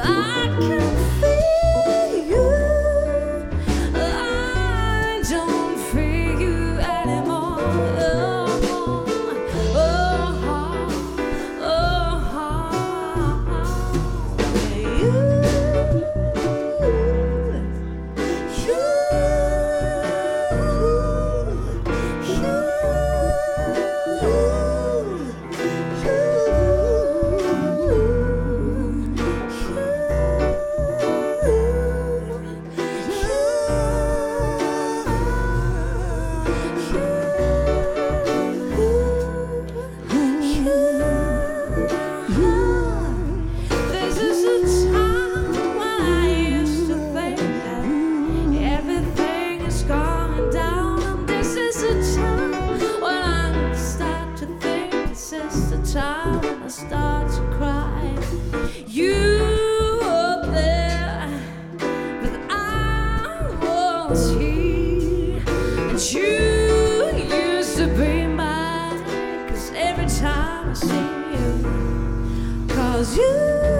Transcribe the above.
I can to be mine. Cause every time I see you, cause you.